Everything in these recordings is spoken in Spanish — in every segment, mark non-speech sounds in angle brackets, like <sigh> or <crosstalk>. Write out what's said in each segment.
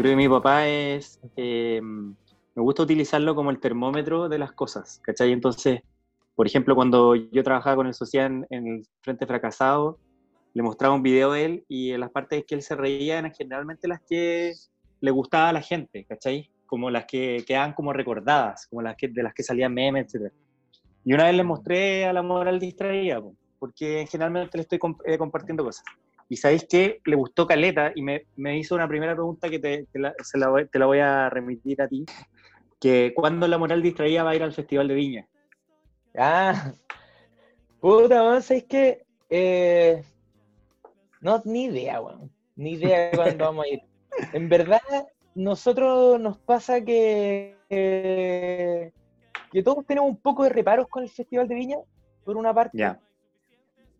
Yo creo que mi papá es, eh, me gusta utilizarlo como el termómetro de las cosas, ¿cachai? Entonces, por ejemplo, cuando yo trabajaba con el social en, el Frente Fracasado, le mostraba un video de él y en las partes que él se reía eran generalmente las que le gustaba a la gente, ¿cachai? Como las que quedaban como recordadas, como las que, de las que salían memes, etc. Y una vez le mostré a la moral distraída, porque generalmente le estoy eh, compartiendo cosas. Y sabéis que le gustó Caleta y me, me, hizo una primera pregunta que te, la, te la voy a remitir a ti, que ¿cuándo la moral distraída va a ir al Festival de Viña? Ah, puta, es que eh, no, ni idea, weón. Ni idea de cuándo vamos a ir. En verdad, nosotros nos pasa que, que todos tenemos un poco de reparos con el Festival de Viña, por una parte.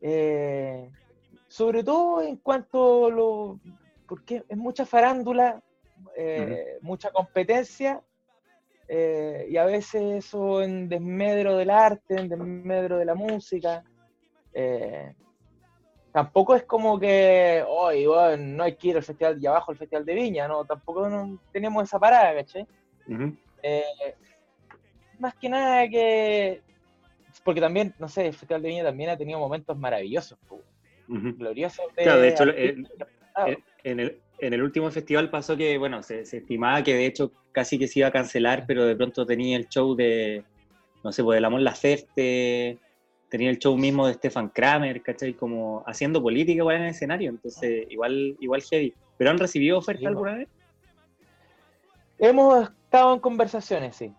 Eh, sobre todo en cuanto a lo. porque es mucha farándula, eh, mucha competencia, eh, y a veces eso en desmedro del arte, en desmedro de la música. Eh, tampoco es como que, hoy no hay que ir al festival de abajo, al festival de Viña, no, tampoco tenemos esa parada, ¿cachai? Eh, más que nada que, porque también, no sé, el festival de Viña también ha tenido momentos maravillosos, gloriosos. claro, de hecho, en, el, en el último festival pasó que, bueno, se, estimaba que de hecho casi que se iba a cancelar, pero de pronto tenía el show de, no sé, pues de Lamont Laferte, tenía el show mismo de Stefan Kramer, ¿cachai? Como haciendo política igual en el escenario, entonces igual, igual heavy. ¿Pero han recibido oferta alguna vez? Hemos estado en conversaciones, sí.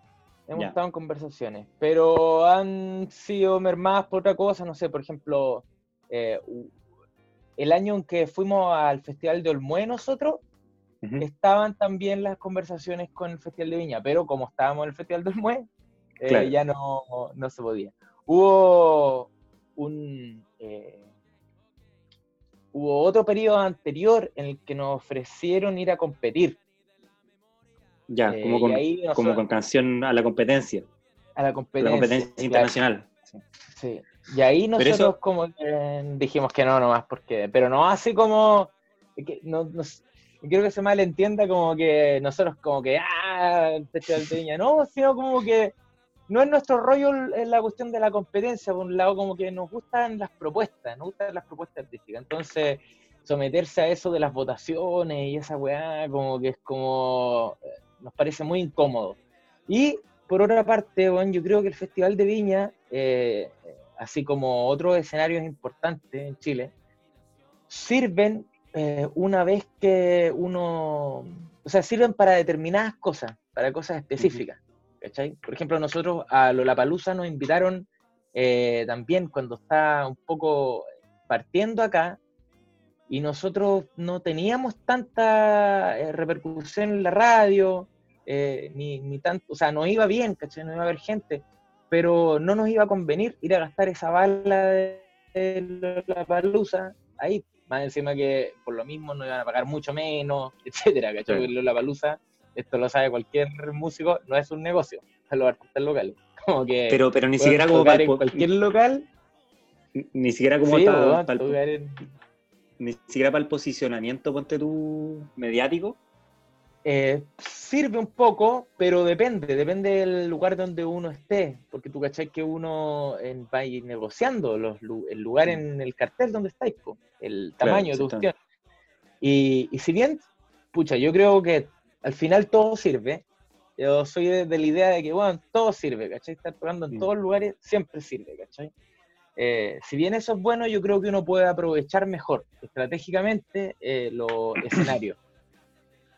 Hemos estado en conversaciones, pero han sido mermadas por otra cosa, no sé, por ejemplo, eh, el año en que fuimos al Festival de Olmué nosotros, estaban también las conversaciones con el Festival de Viña, pero como estábamos en el Festival de Olmué, eh, ya no, no, se podía. Hubo un... Eh, hubo otro periodo anterior en el que nos ofrecieron ir a competir. Ya, eh, como, con, como con canción a la competencia. A la competencia. A la competencia internacional. sí. Y ahí nosotros como dijimos que no nomás, porque, pero no así como, que no, no, quiero que se malentienda como que nosotros como que, ah, el Festival de Viña, no, sino como que no es nuestro rollo en la cuestión de la competencia, por un lado como que nos gustan las propuestas, nos gustan las propuestas artísticas, entonces someterse a eso de las votaciones y esa weá, como que es como, eh, nos parece muy incómodo. Y por otra parte, bueno, yo creo que el Festival de Viña, eh, así como otros escenarios importantes en Chile, sirven eh, una vez que uno, o sea, sirven para determinadas cosas, para cosas específicas. ¿cachai? Por ejemplo, nosotros a Lollapalooza nos invitaron eh, también cuando está un poco partiendo acá, y nosotros no teníamos tanta eh, repercusión en la radio, ni, ni tanto, o sea, no iba bien, ¿cachai? No iba a haber gente pero no nos iba a convenir ir a gastar esa bala de la palusa ahí. Más encima que por lo mismo nos iban a pagar mucho menos, <laughs> etcétera, ¿cachai? La palusa, esto lo sabe cualquier músico, no es un negocio, es los artistas locales. Como que pero, pero ni siquiera como para cualquier local. Ni siquiera como para, ni siquiera para el posicionamiento, ponte tú, mediático. Eh, sirve un poco, pero depende, depende del lugar donde uno esté, porque tú cachai que uno va a ir negociando los, el lugar en el cartel donde estáis, el tamaño de tu opción. Y, y, si bien, pucha, yo creo que al final todo sirve, yo soy de, la idea de que, bueno, todo sirve, ¿cachai? Estar tocando en todos lugares siempre sirve, ¿cachai? Eh, si bien eso es bueno, yo creo que uno puede aprovechar mejor estratégicamente eh, los escenarios.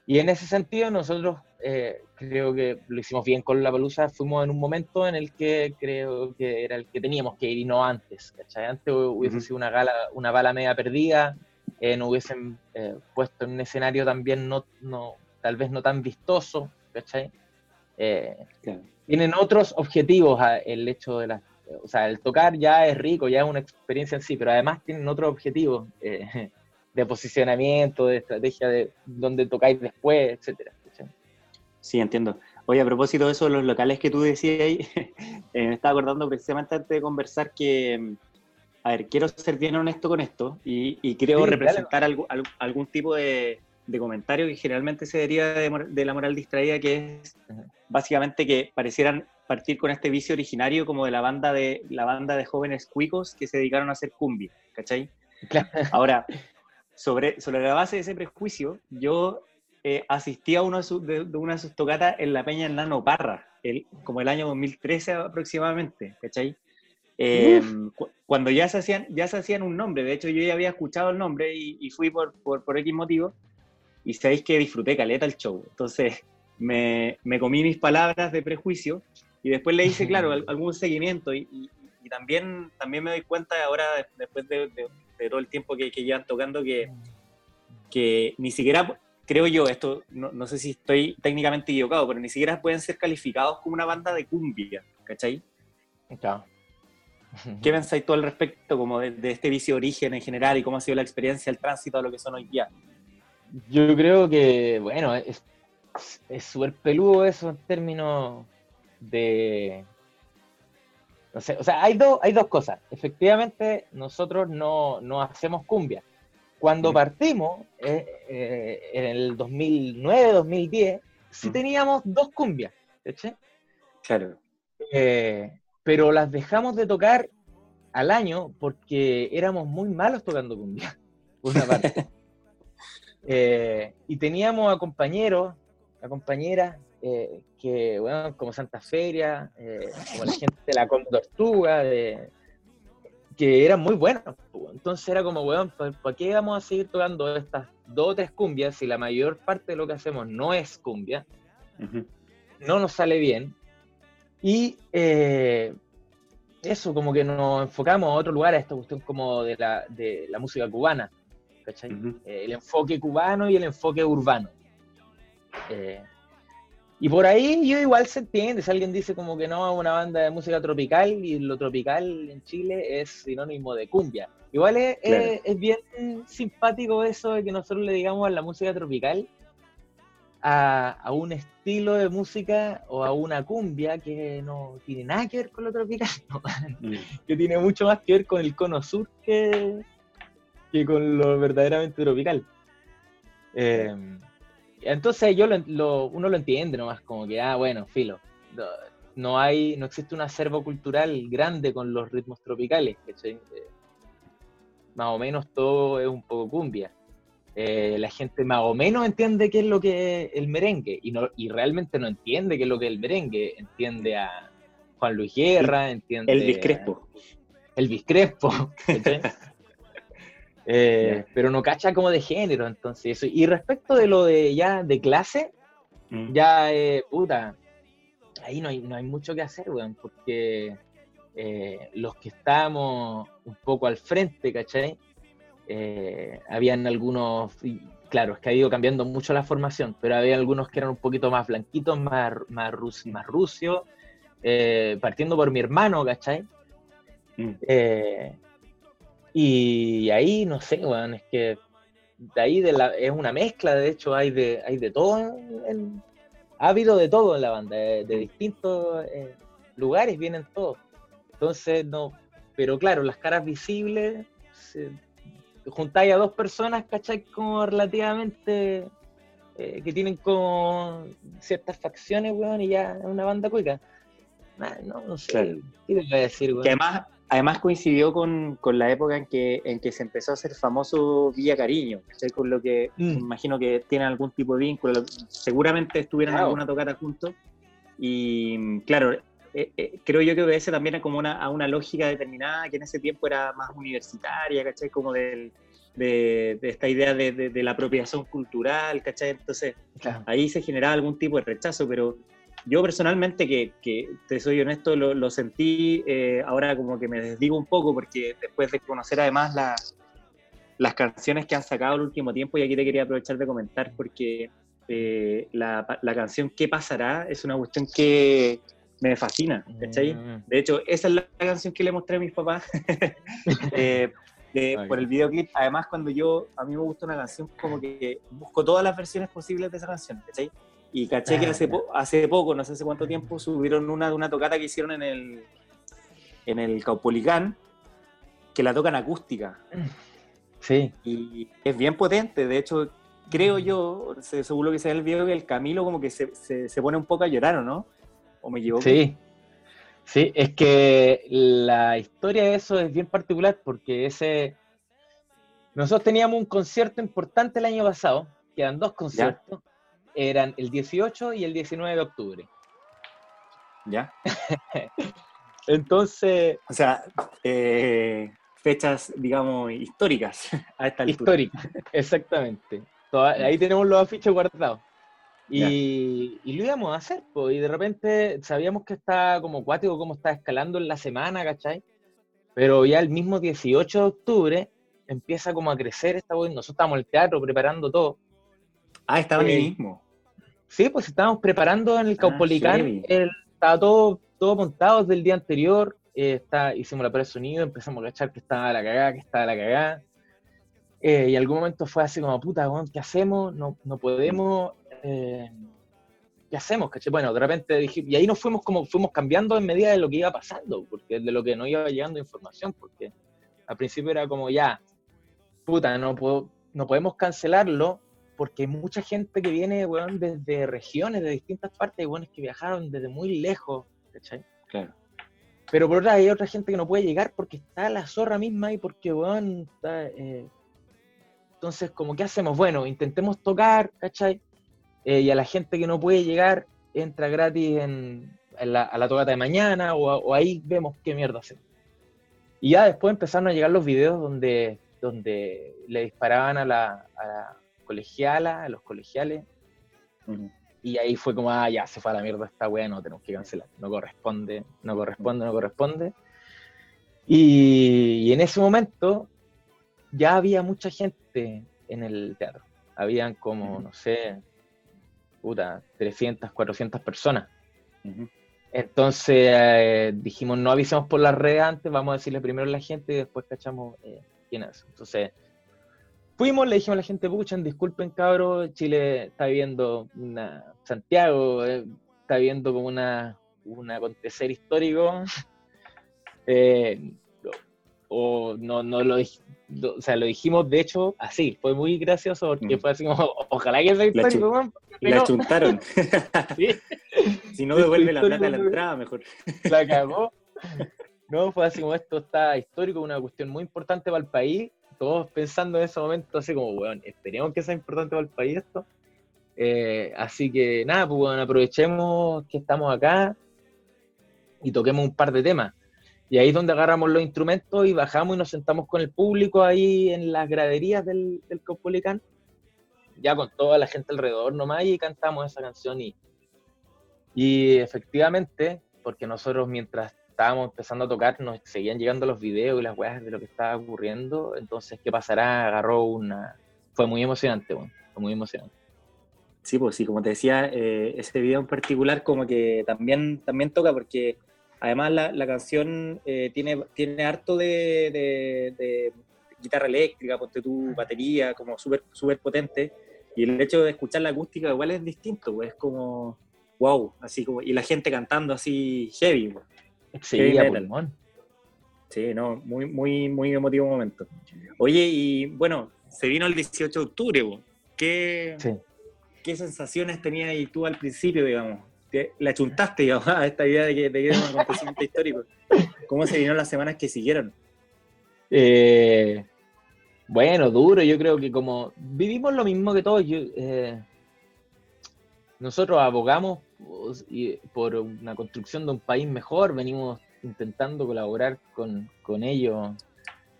Y en ese sentido, nosotros eh, creo que lo hicimos bien con la palusa. Fuimos en un momento en el que creo que era el que teníamos que ir y no antes. ¿cachai? Antes hubiese sido una, gala, una bala media perdida, eh, nos hubiesen eh, puesto en un escenario también no, no, tal vez no tan vistoso. ¿cachai? Tienen otros objetivos el hecho de las. O sea, el tocar ya es rico, ya es una experiencia en sí, pero además tienen otros objetivos de posicionamiento, de estrategia de dónde tocáis después, etcétera. Sí, entiendo. Oye, a propósito de eso, los locales que tú decías ahí, <laughs> eh, me estaba acordando precisamente antes de conversar que, a ver, quiero ser bien honesto con esto y, y creo representar algún tipo de, de comentario que generalmente se deriva de, la moral distraída, que es básicamente que parecieran partir con este vicio originario como de la banda de, la banda de jóvenes cuicos que se dedicaron a hacer cumbia, ¿cachai? <laughs> Ahora, sobre, sobre la base de ese prejuicio, yo eh, asistí a uno de, una de sus tocatas en la Peña en Nano Parra, el, como el año 2013 aproximadamente, ¿cachai? Em, cuando ya se, hacían, ya se hacían un nombre, de hecho yo ya había escuchado el nombre y, fui por, por, por, X motivo, y sabéis que disfruté caleta el show. Entonces me, me, comí mis palabras de prejuicio y después le hice, <laughs> claro, algún seguimiento y, y, también, también me doy cuenta ahora, después de, de, todo el tiempo que, que, llevan tocando, que, que ni siquiera, creo yo, esto, no, no sé si estoy técnicamente equivocado, pero ni siquiera pueden ser calificados como una banda de cumbia, ¿cachai? Claro. ¿Qué pensáis tú al respecto como de, este vicio de origen en general y cómo ha sido la experiencia, el tránsito a lo que son hoy día? Yo creo que, bueno, es súper peludo eso en términos de... No sé, o sea, hay, hay dos cosas. Efectivamente, nosotros no, no hacemos cumbia. Cuando partimos, eh, eh, en el 2009, 2010, sí teníamos dos cumbias, ¿sí? Claro. Eh, pero las dejamos de tocar al año porque éramos muy malos tocando cumbia, <laughs> por una parte. <laughs> Eh, y teníamos a compañeros, a compañeras eh, que, bueno, como Santa Feria, eh, como la gente de la Condortuga, de, que eran muy buenos. Entonces era como, weón, ¿para qué vamos a seguir tocando estas dos o tres cumbias si la mayor parte de lo que hacemos no es cumbia? No nos sale bien. Y eh, eso, como que nos enfocamos a otro lugar, a esta cuestión como de la, de la música cubana, ¿cachai? Eh, el enfoque cubano y el enfoque urbano. Eh, y por ahí yo igual se entiende, si alguien dice como que no, una banda de música tropical y lo tropical en Chile es sinónimo de cumbia. Igual es, es bien simpático eso de que nosotros le digamos a la música tropical a, un estilo de música o a una cumbia que no tiene nada que ver con lo tropical, <laughs> mm. que tiene mucho más que ver con el cono sur que, que con lo verdaderamente tropical. Em, entonces yo lo, uno lo entiende nomás, como que, ah, bueno, filo, no, hay, no existe un acervo cultural grande con los ritmos tropicales, eh, más o menos todo es un poco cumbia. Eh, la gente más o menos entiende qué es lo que es el merengue y, no, y realmente no entiende qué es lo que es el merengue. Entiende a Juan Luis Guerra, entiende. El Biscrespo. el Biscrespo. <laughs> eh, Pero no cacha como de género, entonces eso. Y respecto de lo de ya de clase, mm. ya, eh, puta, ahí no hay, no hay mucho que hacer, weón, porque eh, los que estamos un poco al frente, ¿cachai? Habían algunos, claro, es que ha ido cambiando mucho la formación, pero había algunos que eran un poquito más blanquitos, más, más, rus, más rusios, eh, partiendo por mi hermano, ¿cachai? Mm. Eh, y ahí, no sé, bueno, es que de ahí de la, es una mezcla, de hecho, hay de, hay de todo, ha habido de todo en la banda, de, distintos lugares vienen todos. Entonces, no, pero claro, las caras visibles juntáis a dos personas, ¿cachai? Como relativamente eh, que tienen como ciertas facciones, weón, y ya es una banda cuica. no, no sé, ¿qué voy a decir, weón? Que además, además coincidió con, con, la época en que, en que se empezó a hacer famoso Villa Cariño, ¿cachai? Con lo que mm. imagino que tienen algún tipo de vínculo, seguramente estuvieron en alguna tocata juntos, y claro, eh, eh, creo yo que obedece también a, como una, a una lógica determinada que en ese tiempo era más universitaria, ¿cachai? Como del, de, esta idea de, de, la apropiación cultural, ¿cachai? Entonces ahí se generaba algún tipo de rechazo, pero yo personalmente, que, que te soy honesto, lo, lo sentí, eh, ahora como que me desdigo un poco, porque después de conocer además la, las canciones que han sacado el último tiempo, y aquí te quería aprovechar de comentar, porque la, la, canción ¿Qué pasará? es una cuestión que, me fascina, ¿cachai? Mm. De hecho, esa es la canción que le mostré a mis papás <laughs> eh, <laughs> por el videoclip. Además, cuando yo, a mí me gusta una canción, como que busco todas las versiones posibles de esa canción, ¿cachai? Y caché que hace, hace poco, no sé hace cuánto tiempo, subieron una de una tocata que hicieron en el, en el Caupolicán, que la tocan acústica. <laughs> Sí. Y es bien potente, de hecho, creo yo, seguro que sea el video, que el Camilo como que se, se, pone un poco a llorar, ¿o no? ¿O me equivoco? Sí, sí, es que la historia de eso es bien particular porque ese... Nosotros teníamos un concierto importante el año pasado, quedan dos conciertos, eran el 18 y el 19 de octubre. ¿Ya? <laughs> Entonces... O sea, eh, fechas, digamos, históricas <laughs> a esta Históricas, exactamente. ahí tenemos los afiches guardados. Y, lo íbamos a hacer, pues, y de repente sabíamos que estaba como cuático, como estaba escalando en la semana, ¿cachai? Pero ya el mismo 18 de octubre empieza como a crecer esta Nosotros estábamos en el teatro preparando todo. Ah, estaba en el eh, mismo. Sí, pues estábamos preparando en el ah, Caupolicán. estaba todo, todo montado desde el día anterior. Eh, está, hicimos la prueba de sonido, empezamos a cachar que estaba la cagada, que estaba la cagada. Eh, y algún momento fue así como, puta, ¿qué hacemos? No, no podemos. Eh, ¿Qué hacemos? Bueno, de repente dije, y ahí nos fuimos como, fuimos cambiando en medida de lo que iba pasando, porque de lo que no iba llegando información, porque al principio era como, ya, puta, no, puedo, no podemos cancelarlo, porque hay mucha gente que viene, weón, desde regiones, de distintas partes, weón, que viajaron desde muy lejos, ¿cachai? Claro. Pero por otra hay otra gente que no puede llegar porque está la zorra misma y porque, weón, está... Eh, entonces, como, ¿qué hacemos? Bueno, intentemos tocar, ¿cachai? Eh, y a la gente que no puede llegar, entra gratis en, la, a la tocata de mañana o, ahí vemos qué mierda hacemos. Y ya después empezaron a llegar los videos donde, donde le disparaban a la, a la colegiala, a los colegiales. Y ahí fue como, ah, ya se fue a la mierda esta weá, no tenemos que cancelar. No corresponde, no corresponde, no corresponde. Y, en ese momento ya había mucha gente en el teatro. Habían como, no sé, puta, 300, 400 personas. Entonces eh, dijimos, no avisemos por las redes antes, vamos a decirle primero a la gente y después cachamos eh, quién es. Entonces Fuimos, le dijimos a la gente, puchan, disculpen cabros, Chile está viviendo una, Santiago eh, está viviendo como una, un acontecer histórico. <laughs> Eh, o no, no lo, o sea, lo dijimos de hecho así, fue muy gracioso porque mm. fue así como, ojalá que sea histórico, La, la chuntaron. <laughs> <laughs> Si no devuelve la plata a la entrada, mejor. La cagó. No, fue así como esto está histórico, una cuestión muy importante para el país todos pensando en ese momento, así como, weón, esperemos que sea importante para el país esto. Eh, así que nada, pues bueno, aprovechemos que estamos acá y toquemos un par de temas. Y ahí es donde agarramos los instrumentos y bajamos y nos sentamos con el público ahí en las graderías del, del Copolicán, ya con toda la gente alrededor nomás y cantamos esa canción y, y efectivamente, porque nosotros mientras estábamos empezando a tocar, nos seguían llegando los videos y las weas de lo que estaba ocurriendo. Entonces, ¿qué pasará? Agarró una. Fue muy emocionante, bueno, fue muy emocionante. Sí, pues sí, como te decía, eh, ese video en particular como que también, también toca porque además la, la canción eh, tiene, tiene harto de, de, guitarra eléctrica, ponte tu batería, como súper super potente. Y el hecho de escuchar la acústica igual es distinto, pues es como wow, así como, y la gente cantando así heavy, pues. Sí, Sí, no, muy, muy, muy emotivo momento. Oye, y bueno, se vino el 18 de octubre, ¿Qué, ¿qué sensaciones tenías ahí tú al principio, digamos? ¿La achuntaste, digamos, <laughs> a esta idea de que, de era un acontecimiento <laughs> histórico? ¿Cómo se vino las semanas que siguieron? Eh, bueno, duro, yo creo que como vivimos lo mismo que todos, eh, nosotros abogamos por una construcción de un país mejor, venimos intentando colaborar con, con ellos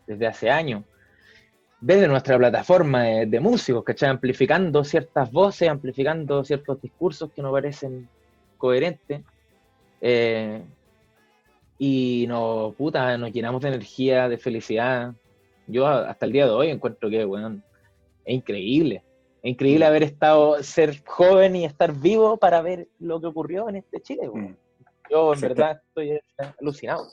desde hace años. Desde nuestra plataforma de, músicos, ¿cachai? Amplificando ciertas voces, amplificando ciertos discursos que nos parecen coherentes. Eh, y nos, puta, nos llenamos de energía, de felicidad. Yo hasta el día de hoy encuentro que, bueno, es increíble. Increíble haber estado, ser joven y estar vivo para ver lo que ocurrió en este Chile. Mm. Yo en verdad estoy alucinado.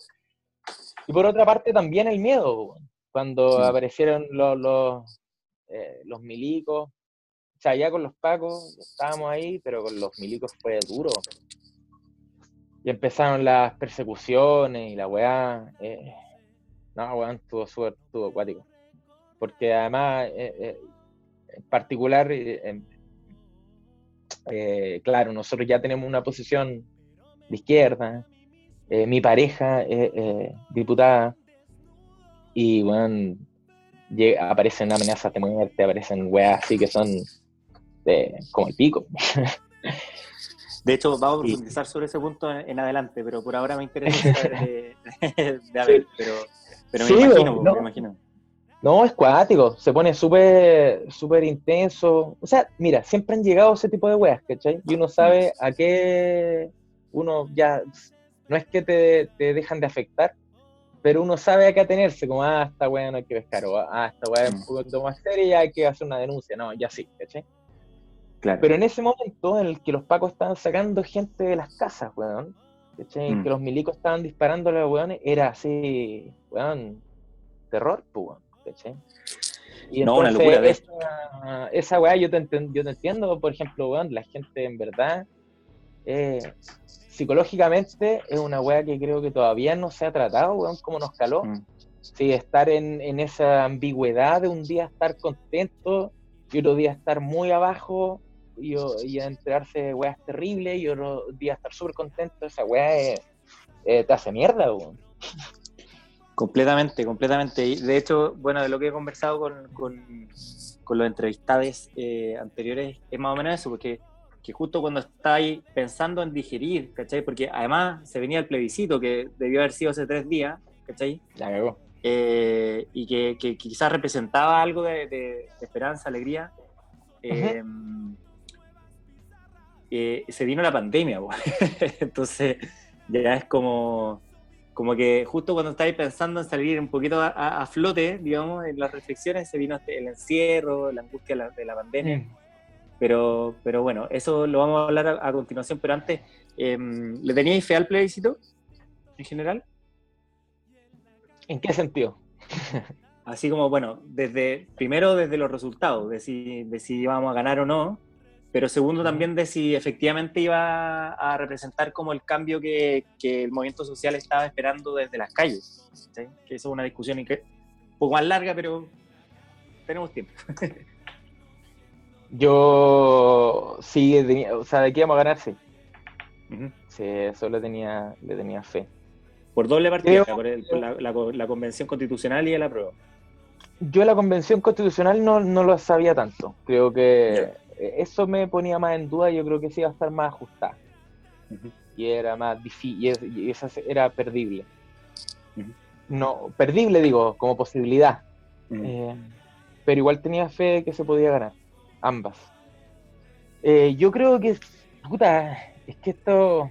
Y por otra parte también el miedo, cuando aparecieron los, los, eh, los milicos, o sea, ya con los pacos estábamos ahí, pero con los milicos fue duro. Y empezaron las persecuciones y la weá. Eh, no, weón, estuvo súper, estuvo acuático. Porque además eh, en particular, claro, nosotros ya tenemos una posición de izquierda, mi pareja es diputada, y bueno, aparecen amenazas de muerte, aparecen weas así que son de, como el pico. <laughs> De hecho, vamos a profundizar sobre ese punto en, adelante, pero por ahora me interesa <laughs> saber de, pero, pero me, imagino, no, me imagino. No, es cuático, se pone súper súper intenso. O sea, mira, siempre han llegado ese tipo de weas, ¿cachai? Y uno sabe a qué uno ya, no es que te, te dejan de afectar, pero uno sabe a qué atenerse, como, ah, esta weá no hay que pescar, o ah, esta weá es un mm. poco más seria y hay que hacer una denuncia. No, ya sí, ¿cachai? Claro. Pero en ese momento en el que los pacos estaban sacando gente de las casas, weón, ¿cachai? Mm. Que los milicos estaban disparando a los weones, era así, weón, terror, pues, ¿cachai? Y no, una locura. Esa, esa weá yo te, yo te entiendo, por ejemplo, weón, la gente en verdad eh, psicológicamente es una weá que creo que todavía no se ha tratado, weón, como nos caló. Mm. Sí, estar en, esa ambigüedad de un día estar contento y otro día estar muy abajo y, y enterarse de weas terribles y otro día estar súper contento, esa weá es, eh, te hace mierda, weón. Completamente, completamente. De hecho, bueno, de lo que he conversado con, con, los entrevistados eh, anteriores es más o menos eso, porque que justo cuando estáis pensando en digerir, ¿cachai? Porque además se venía el plebiscito que debió haber sido hace tres días, ¿cachai? Ya eh, y que, quizás representaba algo de, esperanza, alegría. Eh, eh, se vino la pandemia, <laughs> entonces ya es como, como que justo cuando estáis pensando en salir un poquito a, flote, digamos, en las reflexiones, se vino el encierro, la angustia de la, pandemia. Mm. Pero, pero bueno, eso lo vamos a hablar a, continuación, pero antes, em, ¿le teníais fe al plebiscito en general? ¿En qué sentido? Así como, bueno, desde primero desde los resultados, de si, de si íbamos a ganar o no, pero segundo también de si efectivamente iba a representar como el cambio que, que el movimiento social estaba esperando desde las calles. Que eso es una discusión un poco más larga, pero tenemos tiempo. Yo sí, o sea, de qué íbamos a ganar, sí. Sí, eso le tenía, le tenía fe. Por doble partida, por, la, convención constitucional y el apruebo. Yo la convención constitucional no, lo sabía tanto. Creo que eso me ponía más en duda. Yo creo que sí iba a estar más ajustada. Y era más difícil. Y, esa era perdible. No, perdible digo, como posibilidad. Eh, pero igual tenía fe que se podía ganar ambas. Eh, yo creo que, puta, es que esto,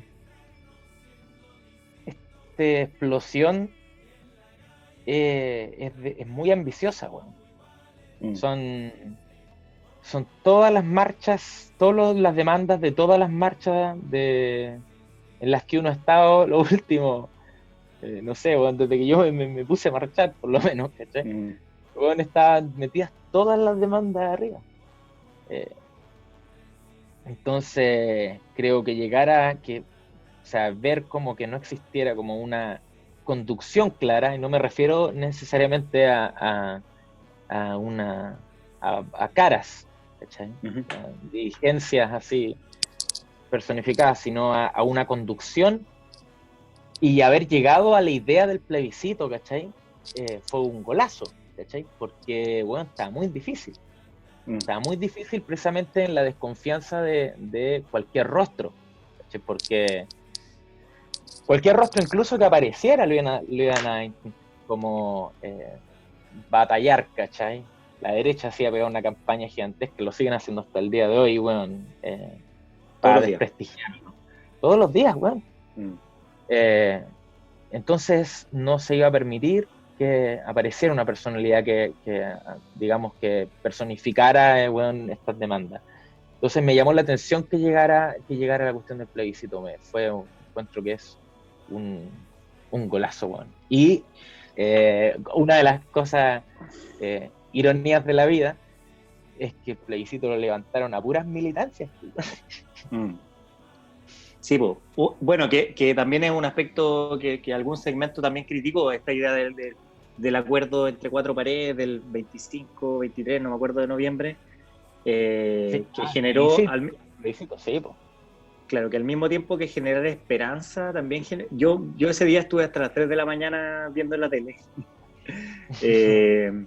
esta explosión eh, es, muy ambiciosa, weón. Mm. Son, son todas las marchas, todas las demandas de todas las marchas de, en las que uno ha estado <laughs> lo último, eh, no sé, desde que yo me, puse a marchar, por lo menos, ¿cachai? Mm. estaban metidas todas las demandas arriba. Eh, entonces, creo que llegar a que, o sea, ver como que no existiera como una conducción clara, y no me refiero necesariamente a, a, una a, caras, dirigencias así personificadas, sino a, una conducción y haber llegado a la idea del plebiscito, ¿cachai? Eh, fue un golazo, ¿cachai? Porque, bueno, está muy difícil. Mm. Está muy difícil precisamente en la desconfianza de, cualquier rostro, porque cualquier rostro incluso que apareciera lo iban a, como eh, batallar, ¿cachai? La derecha hacía pegar una campaña gigantesca, lo siguen haciendo hasta el día de hoy, bueno, eh, para desprestigiarlo. Todos los días, weón. Mm. Eh, entonces no se iba a permitir que apareciera una personalidad que, digamos, que personificara eh, estas demandas. Entonces me llamó la atención que llegara, que llegara la cuestión del plebiscito. Me, fue un encuentro que es un, un golazo, bueno. Y eh, una de las cosas, ironías de la vida, es que el plebiscito lo levantaron a puras militancias. Mm. Sí, bueno, que, que, también es un aspecto que, que, algún segmento también criticó, esta idea del, del acuerdo entre cuatro paredes del 25, 23, no me acuerdo de noviembre, eh, que ah, generó... Al, Claro, que al mismo tiempo que generar esperanza, también yo, yo ese día estuve hasta las 3 de la mañana viendo la tele. <laughs> eh,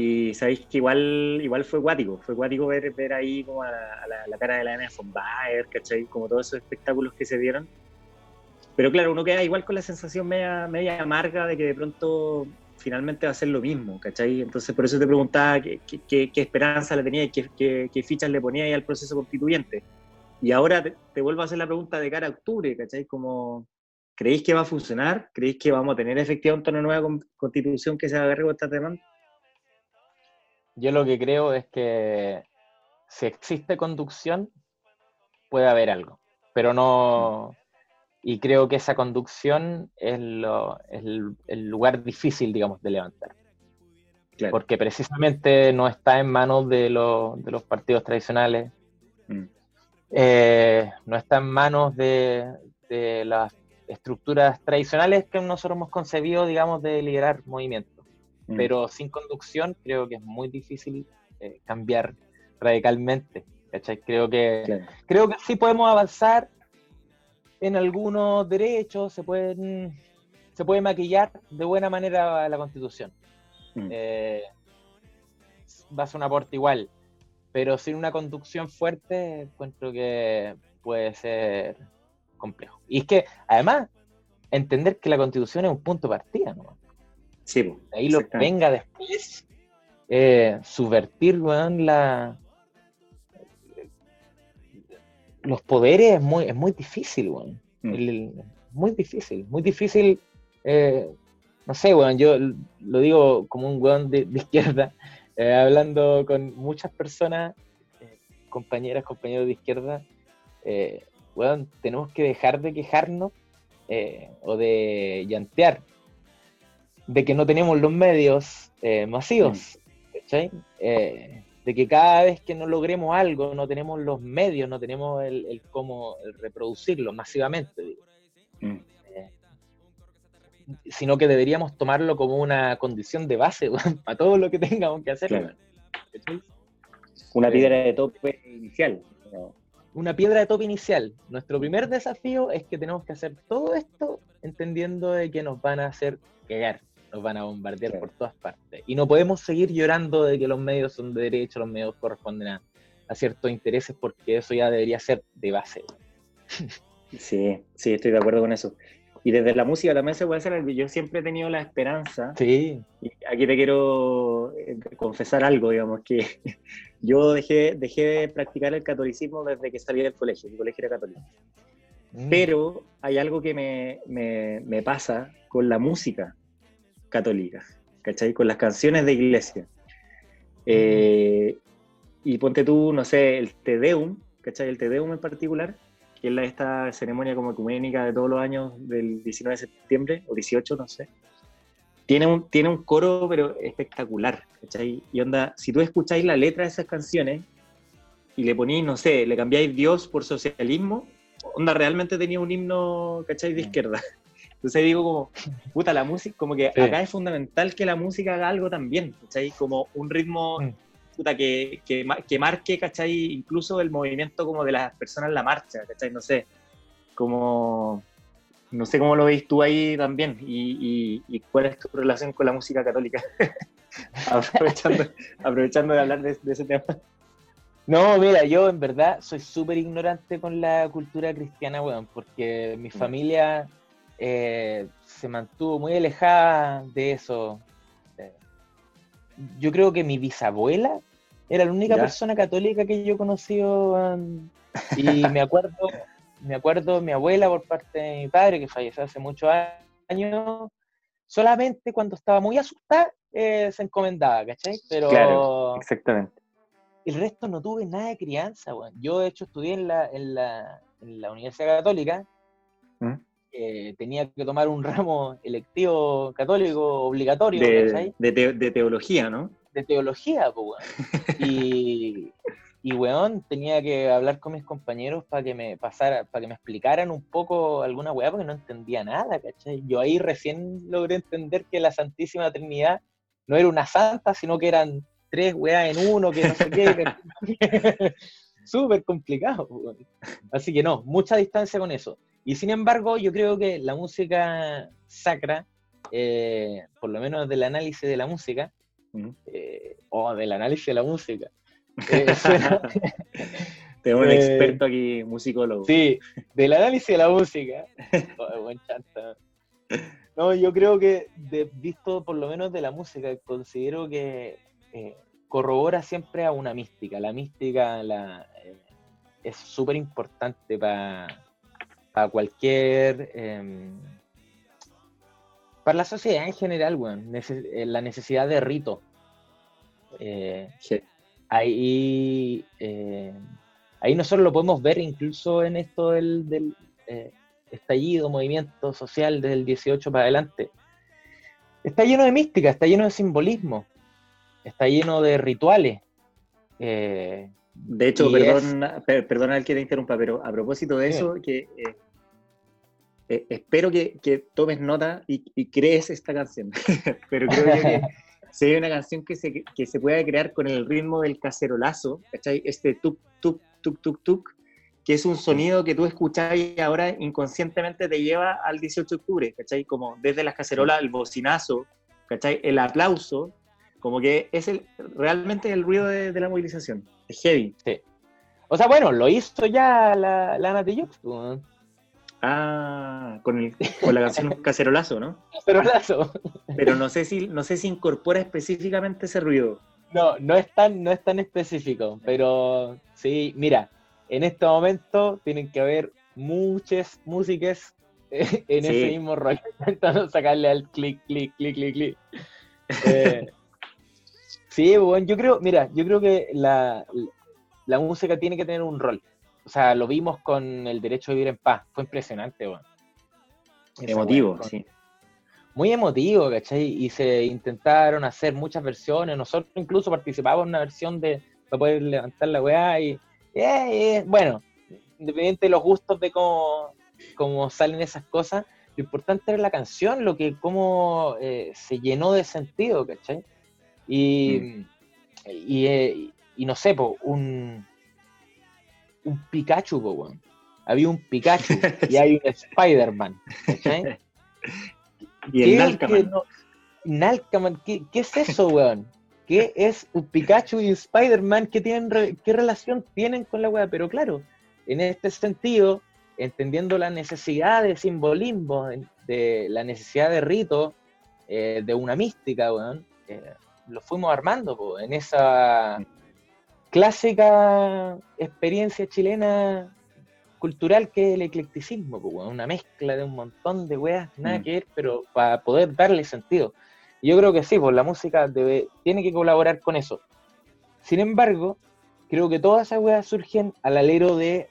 y sabéis que igual, igual fue cuático, fue cuático ver, ver ahí como a la, cara de la Ana von Baer, ¿cachai? Como todos esos espectáculos que se dieron. Pero claro, uno queda igual con la sensación media, media amarga de que de pronto finalmente va a ser lo mismo, ¿cachai? Entonces por eso te preguntaba qué, qué, qué esperanza le tenía y qué, qué, fichas le ponía ahí al proceso constituyente. Y ahora te, vuelvo a hacer la pregunta de cara a octubre, ¿cachai? Como, ¿creéis que va a funcionar? ¿Creéis que vamos a tener efectivamente una nueva constitución que se agarre con estas demandas? Yo lo que creo es que si existe conducción, puede haber algo, pero no... Y creo que esa conducción es, lo, el, lugar difícil, digamos, de levantar. Porque precisamente no está en manos de, de los partidos tradicionales, mm. eh, no está en manos de, de, las estructuras tradicionales que nosotros hemos concebido, digamos, de liderar movimientos. Mm. pero sin conducción creo que es muy difícil eh, cambiar radicalmente. Creo que, creo que sí podemos avanzar en algunos derechos, se pueden se puede maquillar de buena manera la constitución. Mm. Eh, va a ser un aporte igual, pero sin una conducción fuerte encuentro que puede ser complejo. Y es que, además, entender que la constitución es un punto de partida, ¿no? Ahí lo venga después. Eh, subvertir, la. Los poderes es muy, es muy difícil, weón. Mm. muy difícil, muy difícil. Eh, no sé, weón, yo lo digo como un weón de, izquierda, <laughs> eh, hablando con muchas personas, compañeras, compañeros de izquierda, weón, tenemos que dejar de quejarnos o de llantear de que no tenemos los medios eh, masivos, eh, de que cada vez que no logremos algo no tenemos los medios, no tenemos el, cómo reproducirlo masivamente, mm. eh, sino que deberíamos tomarlo como una condición de base <laughs> para todo lo que tengamos que hacer. Una piedra de tope inicial. Una piedra de tope inicial. Nuestro primer desafío es que tenemos que hacer todo esto entendiendo de que nos van a hacer cagar nos van a bombardear por todas partes. Y no podemos seguir llorando de que los medios son de derecho, los medios corresponden a, ciertos intereses, porque eso ya debería ser de base. Sí, sí, estoy de acuerdo con eso. Y desde la música también se puede hacer Yo siempre he tenido la esperanza. Sí. Y aquí te quiero eh, confesar algo, digamos, que <laughs> yo dejé, dejé de practicar el catolicismo desde que salí del colegio. Mi colegio era católico. Mm. Pero hay algo que me, me, me pasa con la música católica, ¿cachai? Con las canciones de iglesia. Eh, y ponte tú, no sé, el Te Deum, ¿cachai? El Te Deum en particular, que es la, esta ceremonia como ecuménica de todos los años del 19 de septiembre, o 18, no sé. Tiene un, tiene un coro, pero espectacular, ¿cachai? Y onda, si tú escucháis la letra de esas canciones y le ponéis, no sé, le cambiáis Dios por socialismo, onda realmente tenía un himno, ¿cachai? De izquierda. Entonces digo como, puta, la música, como que acá es fundamental que la música haga algo también, ¿cachai? Como un ritmo, mm. puta, que, que, que, marque, ¿cachai? Incluso el movimiento como de las personas en la marcha, ¿cachai? No sé, como, no sé cómo lo veis tú ahí también y, y, cuál es tu relación con la música católica, <laughs> aprovechando, aprovechando de hablar de, ese tema. No, mira, yo en verdad soy súper ignorante con la cultura cristiana, weón, porque mi mm. familia eh, se mantuvo muy alejada de eso. Eh, yo creo que mi bisabuela era la única persona católica que yo conocí um, y <laughs> me acuerdo, me acuerdo mi abuela por parte de mi padre, que falleció hace muchos años, solamente cuando estaba muy asustada eh, se encomendaba, ¿cachai? Pero claro, exactamente. El resto no tuve nada de crianza, Yo, de hecho, estudié en la, en la, en la Universidad Católica, ¿Mm? Eh, tenía que tomar un <laughs> ramo electivo católico obligatorio. De, de, teología, ¿no? De teología, pues, <laughs> Y, y, weón, tenía que hablar con mis compañeros para que me pasara, para que me explicaran un poco alguna weá, porque no entendía nada, ¿cachai? Yo ahí recién logré entender que la Santísima Trinidad no era una santa, sino que eran tres weas en uno, que no sé qué. <laughs> Súper complicado. Así que no, mucha distancia con eso. Y sin embargo, yo creo que la música sacra, eh, por lo menos del análisis de la música, eh, o del análisis de la música, <laughs> eh, Tengo un experto aquí, musicólogo. Sí, del análisis de la música. <laughs> Oh, buen chanta. No, yo creo que, visto por lo menos de la música, considero que corrobora siempre a una mística. La mística la, es súper importante para cualquier... Em, para la sociedad en general, bueno, eh, la necesidad de rito. Eh, ahí, eh, ahí nosotros lo podemos ver incluso en esto del, estallido, movimiento social desde el 18 para adelante. Está lleno de mística, está lleno de simbolismo, está lleno de rituales. De hecho, perdón, perdona el que te interrumpa, pero a propósito de eso, que eh, espero que, tomes nota y, crees esta canción, <laughs> pero creo que <laughs> sería una canción que se, que se pueda crear con el ritmo del cacerolazo, ¿cachai? Este tuk, tuk, tuk, tuk, tuk, que es un sonido que tú escuchas y ahora inconscientemente te lleva al 18 de octubre, ¿cachai? Como desde las cacerolas, el bocinazo, ¿cachai? El aplauso, como que es el, realmente el ruido de, la movilización, es heavy. Sí. O sea, bueno, lo hizo ya la, la Nati Ah, con, el, con la canción <laughs> Cacerolazo, ¿no? Cacerolazo. Pero no sé si, no sé si incorpora específicamente ese ruido. No, no es tan, no es tan específico, pero sí, mira, en este momento tienen que haber muchas músicas en ese mismo rol, <laughs> intentando sacarle al clic, clic, clic, clic, clic. <laughs> Eh, sí, bueno, yo creo, mira, yo creo que la, la música tiene que tener un rol o sea, lo vimos con el derecho a vivir en paz. Fue impresionante, weón. Emotivo, sí. Muy emotivo, ¿cachai? Y se intentaron hacer muchas versiones. Nosotros incluso participamos en una versión de para poder levantar la weá y. Eh, eh, bueno, independiente de los gustos de cómo, cómo salen esas cosas, lo importante era la canción, lo que cómo eh, se llenó de sentido, ¿cachai? Y, mm. y, y, no sé, pues, un, un Pikachu, weón. Había un Pikachu y hay un <laughs> Spider-Man. <laughs> y el Nalkaman. ¿qué, es eso, weón? ¿Qué es un Pikachu y un Spider-Man? ¿Qué, tienen, ¿Qué relación tienen con la weá? Pero claro, en este sentido, entendiendo la necesidad de simbolismo, de la necesidad de rito, eh, de una mística, weón, eh, lo fuimos armando en esa clásica experiencia chilena cultural que es el eclecticismo, una mezcla de un montón de weas, nada mm. que ver, pero para poder darle sentido. yo creo que sí, pues la música debe, tiene que colaborar con eso. Sin embargo, creo que todas esas weas surgen al alero de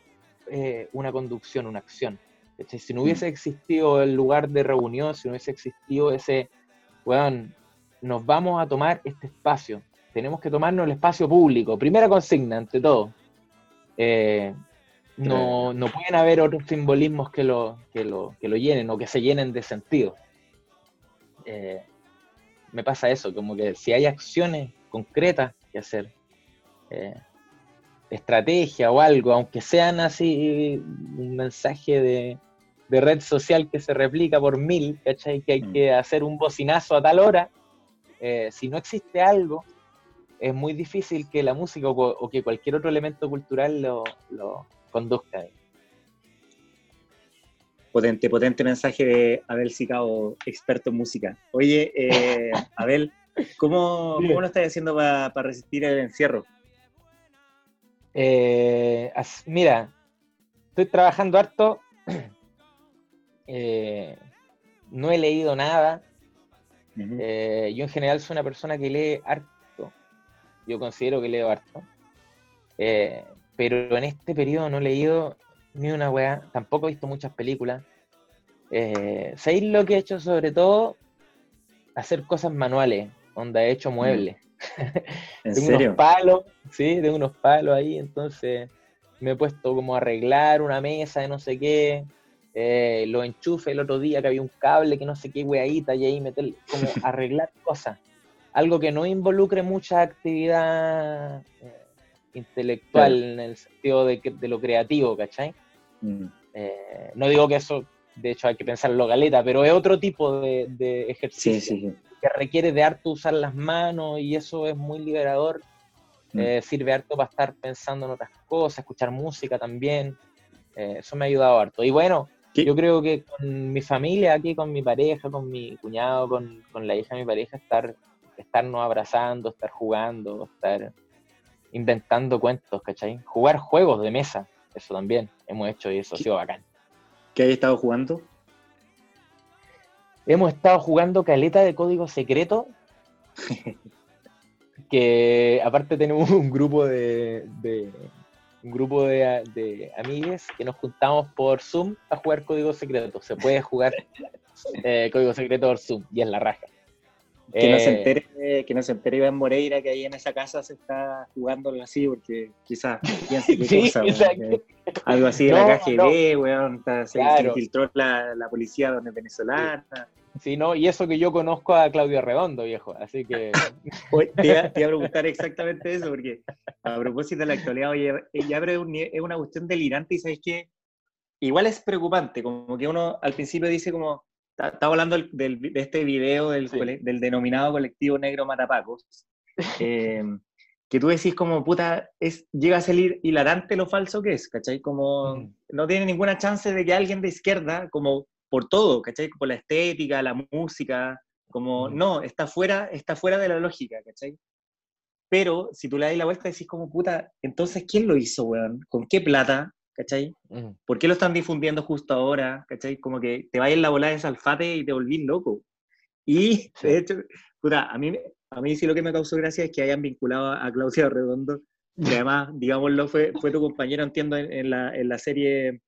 eh, una conducción, una acción. Si no hubiese mm. existido el lugar de reunión, si no hubiese existido ese, weón, nos vamos a tomar este espacio, tenemos que tomarnos el espacio público. Primera consigna, ante todo. Eh, no, pueden haber otros simbolismos que lo, que lo, que lo llenen o que se llenen de sentido. Eh, me pasa eso, como que si hay acciones concretas que hacer, eh, estrategia o algo, aunque sean así un mensaje de, red social que se replica por mil, ¿cachai? Que hay mm. que hacer un bocinazo a tal hora, si no existe algo, es muy difícil que la música o, que cualquier otro elemento cultural lo, conduzca. Potente, potente mensaje de Abel Sicao, experto en música. Oye, eh, <laughs> Abel, ¿cómo, ¿cómo, lo estás haciendo para resistir el encierro? Eh, mira, estoy trabajando harto. <clears throat> Eh, no he leído nada. Yo en general soy una persona que lee harto yo considero que leo harto. Eh, pero en este periodo no he leído ni una weá, tampoco he visto muchas películas. Eh, ¿Sabéis lo que he hecho sobre todo? Hacer cosas manuales, donde he hecho muebles. <laughs> ¿En tengo unos palos, sí, tengo unos palos ahí, entonces me he puesto como a arreglar una mesa de no sé qué, eh, lo enchufe el otro día que había un cable que no sé qué weadita y ahí meter, como <laughs> arreglar cosas algo que no involucre mucha actividad eh, intelectual en el sentido de, de lo creativo, ¿cachai? Mm. Eh, no digo que eso, de hecho hay que pensarlo galeta, pero es otro tipo de, ejercicio que requiere de harto usar las manos y eso es muy liberador. Mm. Eh, sirve harto para estar pensando en otras cosas, escuchar música también. eso me ha ayudado harto. Y bueno, yo creo que con mi familia aquí, con mi pareja, con mi cuñado, con, con la hija de mi pareja, estar estarnos abrazando, estar jugando, estar inventando cuentos, ¿cachai? Jugar juegos de mesa, eso también hemos hecho y eso ha sido bacán. ¿Qué hay estado jugando? Hemos estado jugando caleta de código secreto. <laughs> que aparte tenemos un grupo de, un grupo de, de amigues que nos juntamos por Zoom a jugar código secreto. Se puede jugar <laughs> eh, código secreto por Zoom y es la raja. Que no, se eh, entere, que no se entere Iván Moreira que ahí en esa casa se está jugando algo así, porque quizás piense que <laughs> sí, cosa, algo así de la KGB, weón, se, infiltró la, la, policía donde venezolana. Sí, no, y eso que yo conozco a Claudio Redondo, viejo, así que... <laughs> te, iba, a preguntar exactamente eso, porque a propósito de la actualidad, oye, ya es una cuestión delirante y sabes que igual es preocupante, como que uno al principio dice como, estaba hablando de este video del, denominado colectivo negro Matapacos, eh, que tú decís como, puta, es, llega a salir hilarante lo falso que es, ¿cachai? Como no tiene ninguna chance de que alguien de izquierda, como por todo, ¿cachai? Por la estética, la música, como, no, está fuera, está fuera de la lógica, ¿cachai? Pero si tú le das la vuelta decís como, puta, entonces, ¿quién lo hizo, weón? ¿Con qué plata? ¿cachai? ¿Por qué lo están difundiendo justo ahora? ¿cachai? Como que te vayas la bola de salfate y te volvís loco. Y, de hecho, puta, a mí, a mí sí lo que me causó gracia es que hayan vinculado a Claudia Redondo, que <laughs> además, digámoslo, fue, fue tu compañero, entiendo, en, la, en la, serie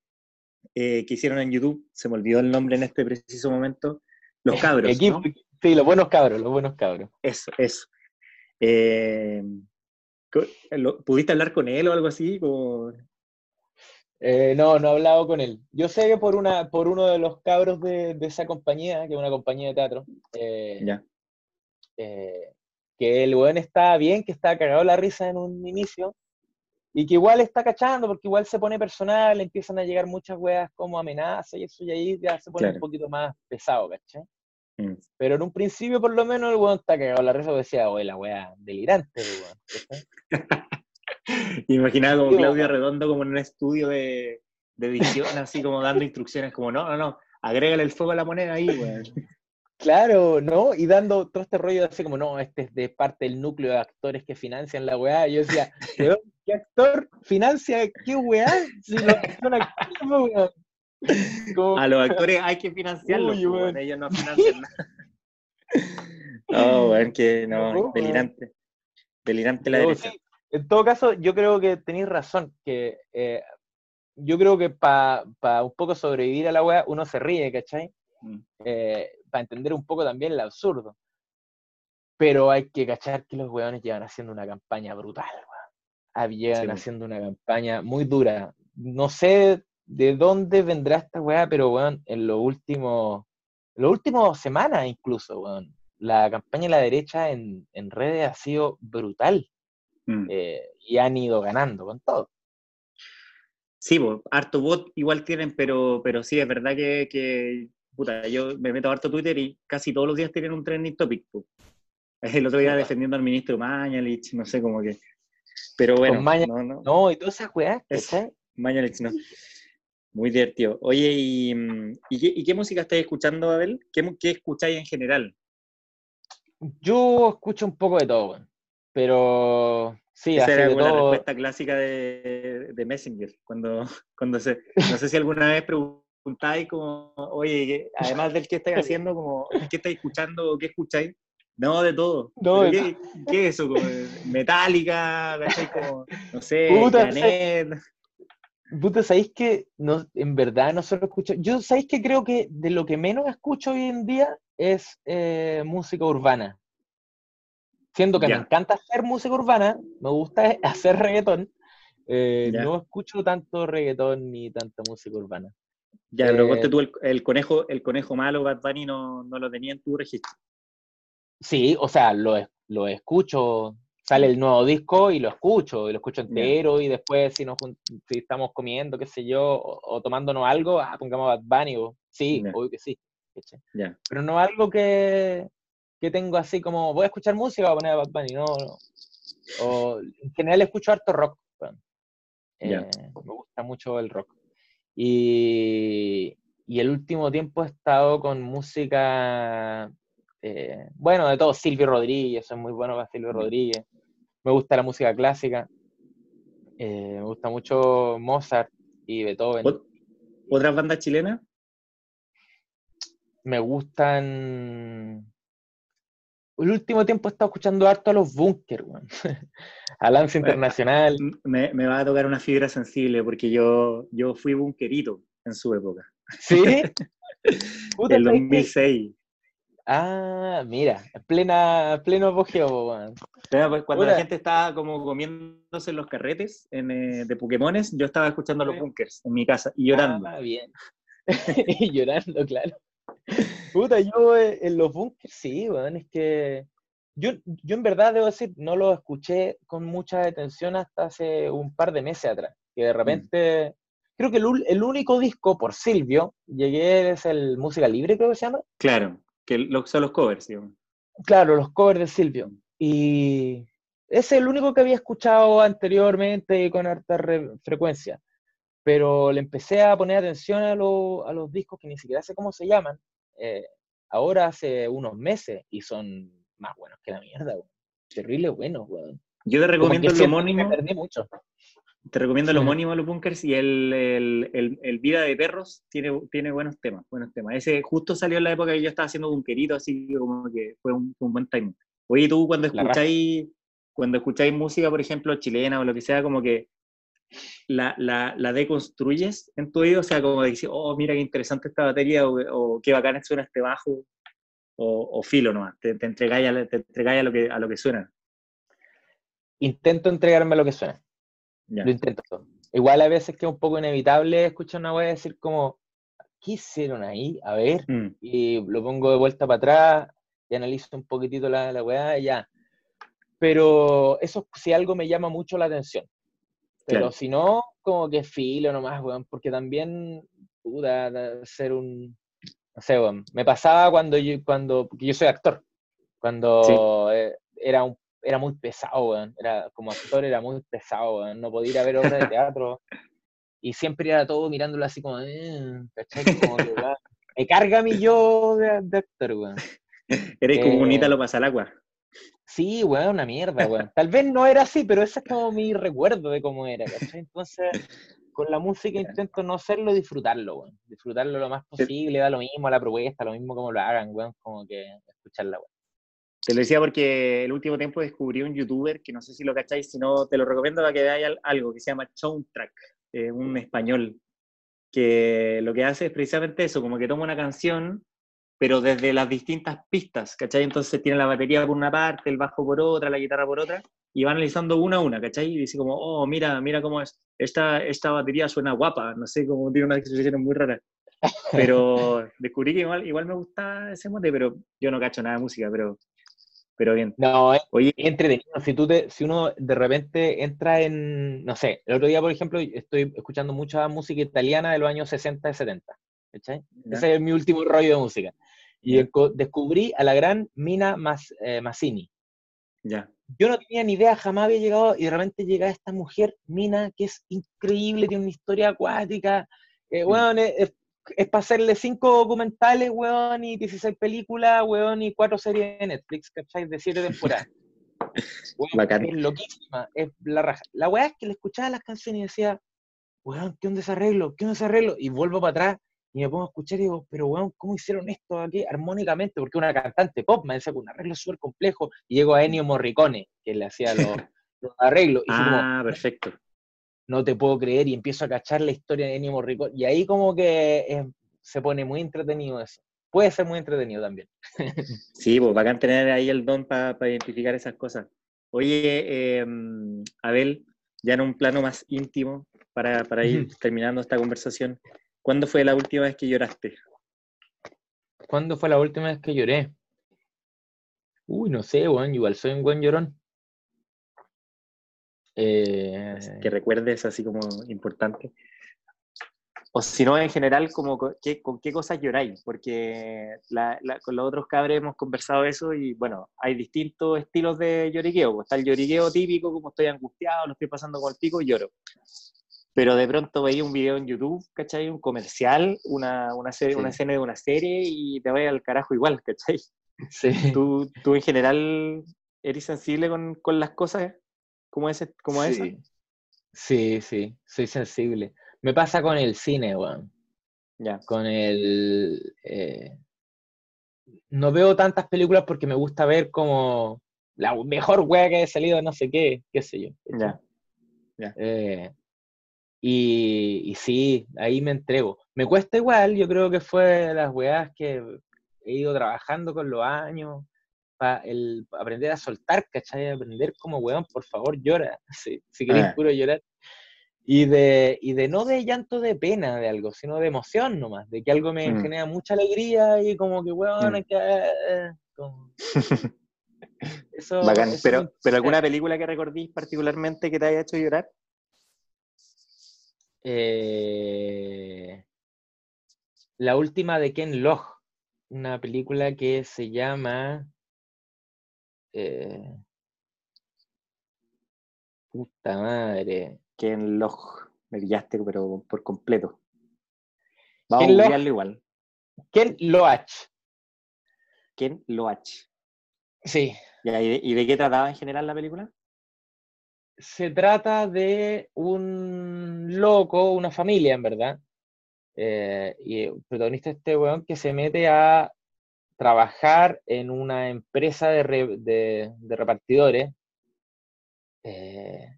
eh, que hicieron en YouTube, se me olvidó el nombre en este preciso momento, Los <laughs> Cabros. Sí, los buenos cabros, los buenos cabros. Eso, eso. Eh, ¿Pudiste hablar con él o algo así? Como, eh, no, no he hablado con él. Yo sé que por, una, por uno de los cabros de, esa compañía, que es una compañía de teatro, eh, eh, que el weón está bien, que está cagado la risa en un inicio, y que igual está cachando, porque igual se pone personal, empiezan a llegar muchas weas como amenazas y eso, y ahí ya se pone un poquito más pesado, ¿cachai? Mm. Pero en un principio, por lo menos, el weón está cagado la risa, decía, oye, la wea delirante, weón. <laughs> Imaginaba como Claudia Redondo como en un estudio de, edición, así como dando instrucciones, como no, no, no, agrégale el fuego a la moneda ahí, weón. <laughs> Claro, ¿no? Y dando todo este rollo así como, no, este es de parte del núcleo de actores que financian la weá. Y yo decía, ¿qué actor financia qué weá? Si no son actores, A los actores hay que financiarlos, ellos no financian nada. <laughs> No, weón, que no, delirante. Delirante la derecha. En todo caso, yo creo que tenéis razón, que eh, yo creo que para un poco sobrevivir a la weá, uno se ríe, ¿cachai? Mm. Eh, para entender un poco también el absurdo. Pero hay que cachar que los weones llevan haciendo una campaña brutal, weón. Llevan haciendo una campaña muy dura. No sé de dónde vendrá esta weá, pero weón, en los últimos, los últimos semanas incluso, weón, la campaña de la derecha en, en redes ha sido brutal. Mm. Eh, y han ido ganando con todo. Sí, harto bot igual tienen, pero, pero sí, es verdad que, puta, yo me meto a harto Twitter y casi todos los días tienen un trending topic. El otro día defendiendo al ministro Mañalich, no sé cómo que. Pero bueno. no, no. no, y todas esas weas. Mañalich, no. Muy divertido. Oye, ¿y, y, qué, música estáis escuchando, Abel? ¿Qué, ¿Qué, escucháis en general? Yo escucho un poco de todo, pero sí, Esa era la respuesta clásica de, de, Messenger, cuando, <laughs> cuando se, no sé si alguna vez preguntáis como, oye, además del que estáis <laughs> haciendo, como, ¿qué estáis escuchando qué escucháis? No, de todo. ¿qué, ¿qué, es eso? Como, no sé, Puta, Puta, ¿sabéis que no, en verdad no solo escucho? Yo, ¿sabéis que creo que de lo que menos escucho hoy en día es eh, música urbana? Siendo que me encanta hacer música urbana, me gusta <laughs> hacer reggaetón, eh, no escucho tanto reggaetón ni tanta música urbana. Ya, pero eh, tú, el, conejo, el conejo malo, Bad Bunny, no, no lo tenía en tu registro. Sí, o sea, lo, lo escucho, sale el nuevo disco y lo escucho, y lo escucho entero, y después si, nos, si estamos comiendo, qué sé yo, o, tomándonos algo, ah, pongamos Bad Bunny, o, sí, obvio que sí. Pero no algo que, que tengo así como, voy a escuchar música, voy a poner Bad Bunny, no, O, en general escucho harto rock. Eh, me gusta mucho el rock. Y, y el último tiempo he estado con música, eh, bueno, de todo, Silvio Rodríguez, soy muy bueno para Silvio Rodríguez. Me gusta la música clásica. Eh, me gusta mucho Mozart y Beethoven. ¿Otras bandas chilenas? Me gustan. El último tiempo he estado escuchando harto a los Bunkers, a Lance Internacional. Me, me, va a tocar una fibra sensible porque yo, yo fui bunkerito en su época. ¿Sí? <laughs> el 2006. Ah, mira, plena, pleno apogeo, pues, cuando la gente estaba como comiéndose los carretes eh, de Pokémones, yo estaba escuchando los bunkers en mi casa y llorando. Ah, bien. <laughs> y llorando, claro. Puta, yo eh, en los bunkers sí, weón, es que yo, yo en verdad debo decir, no lo escuché con mucha atención hasta hace un par de meses atrás, que de mm. repente creo que el, único disco por Silvio, llegué es el Música Libre, creo que se llama. Claro, que son los covers. Claro, los covers de Silvio. Y es el único que había escuchado anteriormente con harta frecuencia. Pero le empecé a poner atención a, los discos que ni siquiera sé cómo se llaman. Eh, ahora hace unos meses y son más buenos que la mierda, Terrible buenos, weón. Yo te recomiendo el homónimo. Me perdí mucho. Te recomiendo el homónimo de los bunkers y el, el, el, Vida de Perros tiene, tiene buenos temas, buenos temas. Ese justo salió en la época que yo estaba haciendo bunkerito, así como que fue un, buen timing. Oye, tú cuando escucháis, cuando escucháis música, por ejemplo, chilena o lo que sea, como que la, la, la deconstruyes en tu oído, o sea, como decir, oh, mira qué interesante esta batería, o, qué bacán suena este bajo, o, filo nomás, te, te entregáis, a, te entregáis a, lo que, a lo que suena. Intento entregarme a lo que suena. Lo intento. Igual a veces que es un poco inevitable escuchar una weá y decir como, ¿qué hicieron ahí? A ver, mm. y lo pongo de vuelta para atrás y analizo un poquitito la, la weá y ya. Pero eso si algo me llama mucho la atención. Pero si no, como que filo nomás, weón, porque también, puta, ser un, no sé, weón, me pasaba cuando yo, cuando, porque yo soy actor, cuando eh, era un era muy pesado, weón. Era, como actor era muy pesado, weón. No podía ir a ver obras de teatro. Y siempre era todo mirándolo así como, eh, ¿cachai? Como que, me carga mi yo de, actor, weón. <laughs> Eres como un lo pasa al agua. Sí, weón, una mierda, weón. Tal vez no era así, pero ese es como mi recuerdo de cómo era, ¿cachai? Entonces, con la música intento no hacerlo, disfrutarlo, weón. Disfrutarlo lo más posible, da lo mismo a la propuesta, lo mismo como lo hagan, weón, como que escucharla, weón. Te lo decía porque el último tiempo descubrí un youtuber que no sé si lo cacháis, si no te lo recomiendo para que veáis algo que se llama Soundtrack, eh, un español, que lo que hace es precisamente eso, como que toma una canción, pero desde las distintas pistas, ¿cachai? Entonces tiene la batería por una parte, el bajo por otra, la guitarra por otra, y va analizando una a una, ¿cachai? Y dice como, oh, mira, mira cómo es, esta, esta batería suena guapa, no sé, como tiene unas expresiones muy raras. Pero <laughs> descubrí que igual, igual me gusta ese mote, pero yo no cacho nada de música, pero pero bien. No, Oye, entretenido. Si, tú te, si uno de repente entra en, no sé, el otro día, por ejemplo, estoy escuchando mucha música italiana de los años 60 y 70. ¿cachai? Ese es mi último rollo de música. Y descubrí a la gran Mina Mas, eh, Massini. Ya. Yo no tenía ni idea, jamás había llegado, y de repente llega esta mujer, Mina, que es increíble, tiene una historia acuática. Eh, bueno, es, es para hacerle cinco documentales, weón, y 16 películas, weón, y cuatro series de Netflix, ¿cachai? De siete temporadas. <laughs> es loquísima, es la raja. La weá es que le escuchaba las canciones y decía, weón, ¿qué onda ese arreglo? ¿Qué onda ese arreglo? Y vuelvo para atrás y me pongo a escuchar y digo, pero weón, ¿cómo hicieron esto aquí armónicamente? Porque una cantante pop me decía que un arreglo súper complejo y llego a Ennio Morricone, que le hacía los, <laughs> arreglos. Y ah, perfecto no te puedo creer y empiezo a cachar la historia de Ennio Morricone. Y ahí como que se pone muy entretenido eso. Puede ser muy entretenido también. <laughs> Sí, pues bacán tener ahí el don para identificar esas cosas. Oye, em, Abel, ya en un plano más íntimo, para, para ir terminando esta conversación, ¿cuándo fue la última vez que lloraste? ¿Cuándo fue la última vez que lloré? Uy, no sé, weón, igual soy un buen llorón. Eh, que recuerdes así como importante. O si no, en general, como con qué, con qué cosas lloráis, porque con los otros cabres hemos conversado eso y bueno, hay distintos estilos de lloriqueo. Está el lloriqueo típico, como estoy angustiado, lo estoy pasando con el pico y lloro. Pero de pronto veis un video en YouTube, ¿cachai? Un comercial, una, una, serie, una escena de una serie y te vaya al carajo igual, ¿cachai? Sí. ¿Tú, tú en general eres sensible con, con las cosas como, ese, como sí. Sí, sí, soy sensible. Me pasa con el cine, weón. Ya. Con el. Eh, no veo tantas películas porque me gusta ver como la mejor wea que haya salido, no sé qué, qué sé yo. Ya. ya. Eh, y, y, sí, ahí me entrego. Me cuesta igual, yo creo que fue de las weas que he ido trabajando con los años, para aprender a soltar, ¿cachai? Aprender como weón, por favor, llora, <laughs> si, si queréis ah. puro llorar. Y de, y de no de llanto de pena de algo, sino de emoción nomás, de que algo me mm. genera mucha alegría y como que, weón, mm. que... Eh, <laughs> eso, Bacán. pero, pero alguna película que recordís particularmente que te haya hecho llorar? Eh, la última de Ken Loach, una película que se llama... Eh, puta madre. Ken Loach. Me pillaste, pero por completo. Vamos a buscarlo igual. Ken Loach. Ken Loach. Sí. ¿Y de, qué trataba en general la película? Se trata de un loco, una familia, en verdad. Eh, y el protagonista es este weón que se mete a trabajar en una empresa de, repartidores. Eh,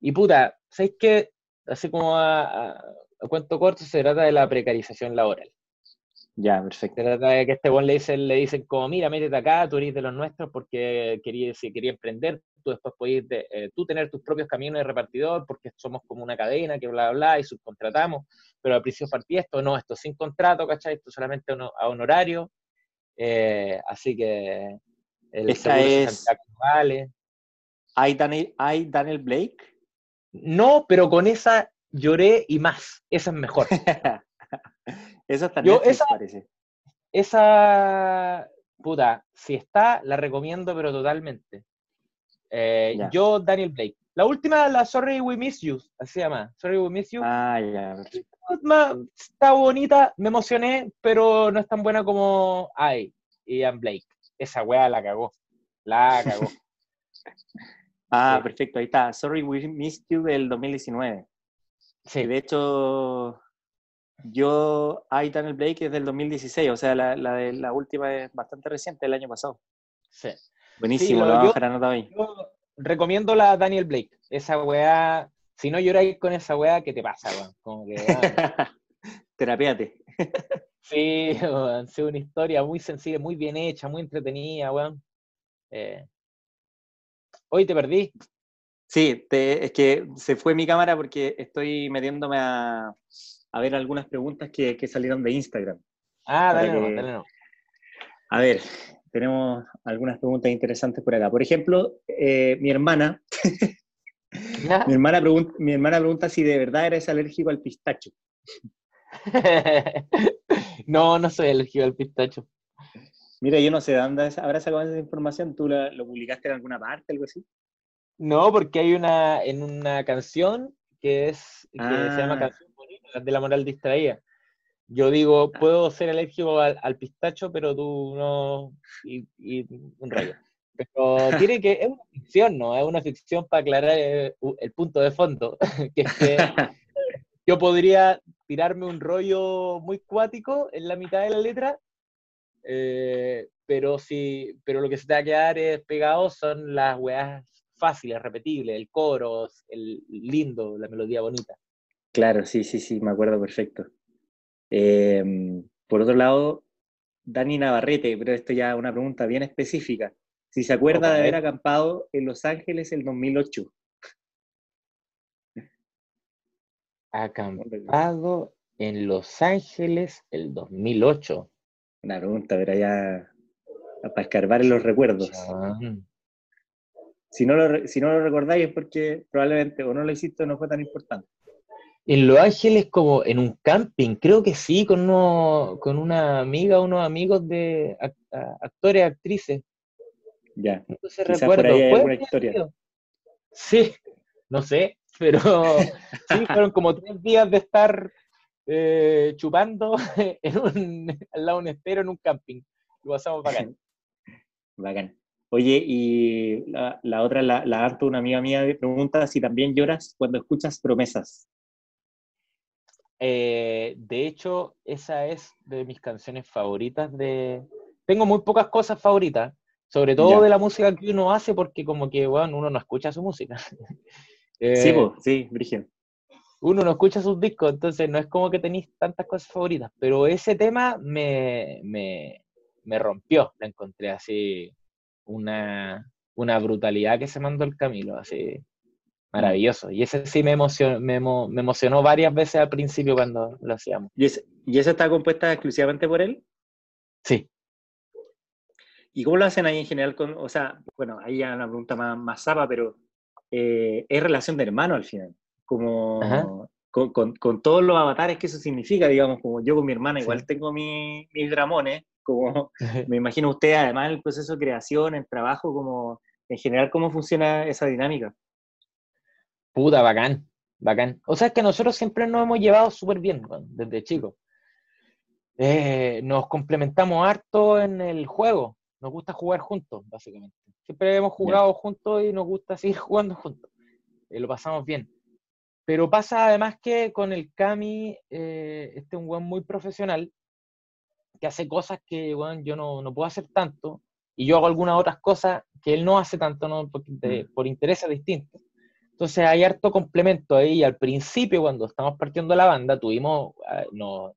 y puta, ¿sabéis qué? Así como a, cuento corto, se trata de la precarización laboral. Ya, perfecto. Trata de que este buen le dicen, le dicen como, mira, métete acá, tú eres de los nuestros porque quería, si quería emprender, tú después podías eh, tú tener tus propios caminos de repartidor porque somos como una cadena que bla, bla, bla, y subcontratamos, pero al principio partí esto, no, esto sin contrato, ¿cachai? Esto solamente a honorario, eh, así que el Esta es... Vale. ¿Hay Daniel, ¿Hay Daniel Blake? No, pero con esa lloré y más. Esa es mejor. <laughs> esa también esa, parece. Esa, puta, si está, la recomiendo, pero totalmente. Eh, yo, Daniel Blake. La última, la Sorry We Miss You, así se llama. Sorry We Miss You. Ah, ya. Está bonita, me emocioné, pero no es tan buena como I, Ian Blake. Esa wea la cagó. La cagó. <laughs> Ah, perfecto, ahí está. Sorry We Missed You del 2019. Sí. De hecho, yo, I, Daniel Blake es del 2016, o sea, la, la, de, la última es bastante reciente, el año pasado. Sí. Buenísimo, lo, vamos a nota ahí. recomiendo la Daniel Blake. Esa weá, si no lloráis con esa weá, ¿qué te pasa, weón? Como que. <laughs> Terapiate. <laughs> sí, weón, es una historia muy sencilla, muy bien hecha, muy entretenida, weón. Eh, Hoy te perdí. Sí, es que se fue mi cámara porque estoy metiéndome a, ver algunas preguntas que, salieron de Instagram. Ah, dale, no, dale no. A ver, tenemos algunas preguntas interesantes por acá. Por ejemplo, eh, mi hermana, <laughs> mi, hermana pregunta, mi hermana pregunta si de verdad eres alérgico al pistacho. <laughs> no, no soy alérgico al pistacho. Mira, yo no sé, ¿dónde habrá sacado esa información? ¿Tú lo publicaste en alguna parte, algo así? No, porque hay una, en una canción que es, que se llama ah. Canción de la moral distraída. Yo digo, puedo ser alérgico al, pistacho, pero tú no, y, un rayo. Pero <laughs> tiene que, es una ficción, ¿no? Es una ficción para aclarar el, el punto de fondo, <laughs> que es que <laughs> yo podría tirarme un rollo muy cuático en la mitad de la letra eh, pero sí, pero lo que se te va a quedar es pegado son las weas fáciles, repetibles, el coro, el lindo, la melodía bonita. Claro, sí, sí, sí, me acuerdo perfecto. Em, por otro lado, Dani Navarrete, pero esto ya es una pregunta bien específica. Si se acuerda de haber acampado en Los Ángeles el 2008. Acampado en Los Ángeles el 2008. Una pregunta, pero ya. para escarbar en los recuerdos. Si no, lo, si no lo recordáis es porque probablemente o no lo hiciste o no fue tan importante. En Los Ángeles, como en un camping, creo que sí, con, uno, con una amiga, unos amigos de actores, actrices. Ya. Entonces recuerdo. Fue historia. Sí, no sé, pero <laughs> sí, fueron como tres días de estar eh, chupando <laughs> en un, al lado de un estero en un camping. Lo pasamos bacán. <laughs> Bacán. Oye, y la, otra, la, la Arto, una amiga mía, pregunta si también lloras cuando escuchas promesas. Eh, de hecho, esa es de mis canciones favoritas de... Tengo muy pocas cosas favoritas, sobre todo de la música que uno hace, porque como que, bueno, uno no escucha su música. sí, <laughs> eh, sí, Brigitte. Uno no escucha sus discos, entonces no es como que tenéis tantas cosas favoritas, pero ese tema me, me, me rompió, la encontré así, una, una brutalidad que se mandó el Camilo, así, maravilloso. Y ese sí me emocionó, me, emocionó varias veces al principio cuando lo hacíamos. ¿Y, ¿Y esa está compuesta exclusivamente por él? Sí. ¿Y cómo lo hacen ahí en general? Con, o sea, bueno, ahí ya una pregunta más, más sapa, pero eh, es relación de hermano al final. Como con, con, todos los avatares que eso significa, digamos, como yo con mi hermana igual tengo mis dramones, como <laughs> me imagino usted, además el proceso de creación, el trabajo, como en general, ¿cómo funciona esa dinámica? Puta, bacán, bacán. O sea, es que nosotros siempre nos hemos llevado súper bien desde chicos. Eh, nos complementamos harto en el juego. Nos gusta jugar juntos, básicamente. Siempre hemos jugado juntos y nos gusta seguir <laughs> jugando juntos. Eh, lo pasamos bien. Pero pasa además que con el Cami, eh, este es un buen muy profesional, que hace cosas que yo no, no, puedo hacer tanto, y yo hago algunas otras cosas que él no hace tanto ¿no? por, mm. por intereses distintos. Entonces hay harto complemento ahí. Al principio, cuando estamos partiendo la banda, tuvimos, ah, nos,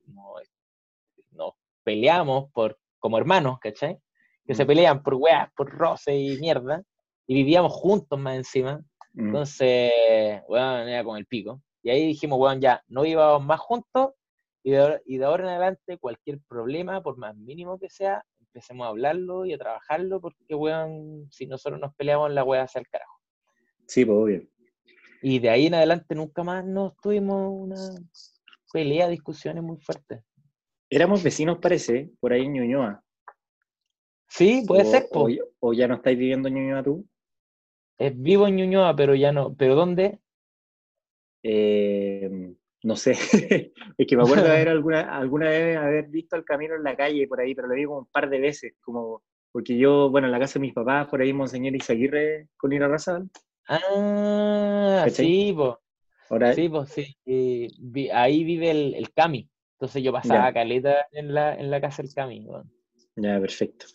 nos, peleamos por, como hermanos, ¿cachai? Que se mm. pelean por weas, por roce y mierda, y vivíamos juntos más encima. Mm. Entonces, bueno, era con el pico. Y ahí dijimos, bueno, ya, no íbamos más juntos, y de, ahora en adelante, cualquier problema, por más mínimo que sea, empecemos a hablarlo y a trabajarlo, porque, weón, si nosotros nos peleamos, la weá hacia el carajo. Sí, pues bien. Y de ahí en adelante nunca más nos tuvimos una pelea, discusiones muy fuertes. Éramos vecinos, parece, por ahí en Ñuñoa. Sí, puede ser. O, o, ya no estáis viviendo en Ñuñoa tú? vivo en Ñuñoa, pero ya no. ¿Pero dónde? Eh, no sé, <laughs> es que me acuerdo de haber <laughs> alguna, alguna vez haber visto el camino en la calle por ahí, pero lo vi como un par de veces, como porque yo, bueno, en la casa de mis papás, por ahí Monseñor Isaguirre con Ira Razal. Ah, sí, pues. Sí, pues sí. ahí vive el, el, Cami. Entonces yo pasaba caleta en la, en la casa del Cami. Ya, perfecto.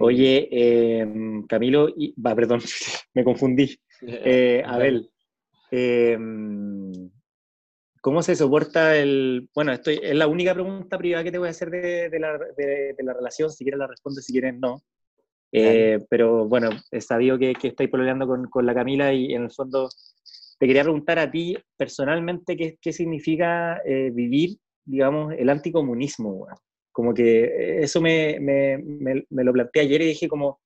Oye, em, Camilo, y, va, perdón, <laughs> me confundí. <laughs> Eh, Abel, eh, ¿Cómo se soporta el...? Bueno, estoy, es la única pregunta privada que te voy a hacer de, la, de, la, relación, si quieres la respondes, si quieres no. Eh, pero bueno, he sabido que, que estáis peleando con, con, la Camila y en el fondo te quería preguntar a ti personalmente qué, qué significa eh, vivir, digamos, el anticomunismo. Como que eso me, me, me, lo planteé ayer y dije como,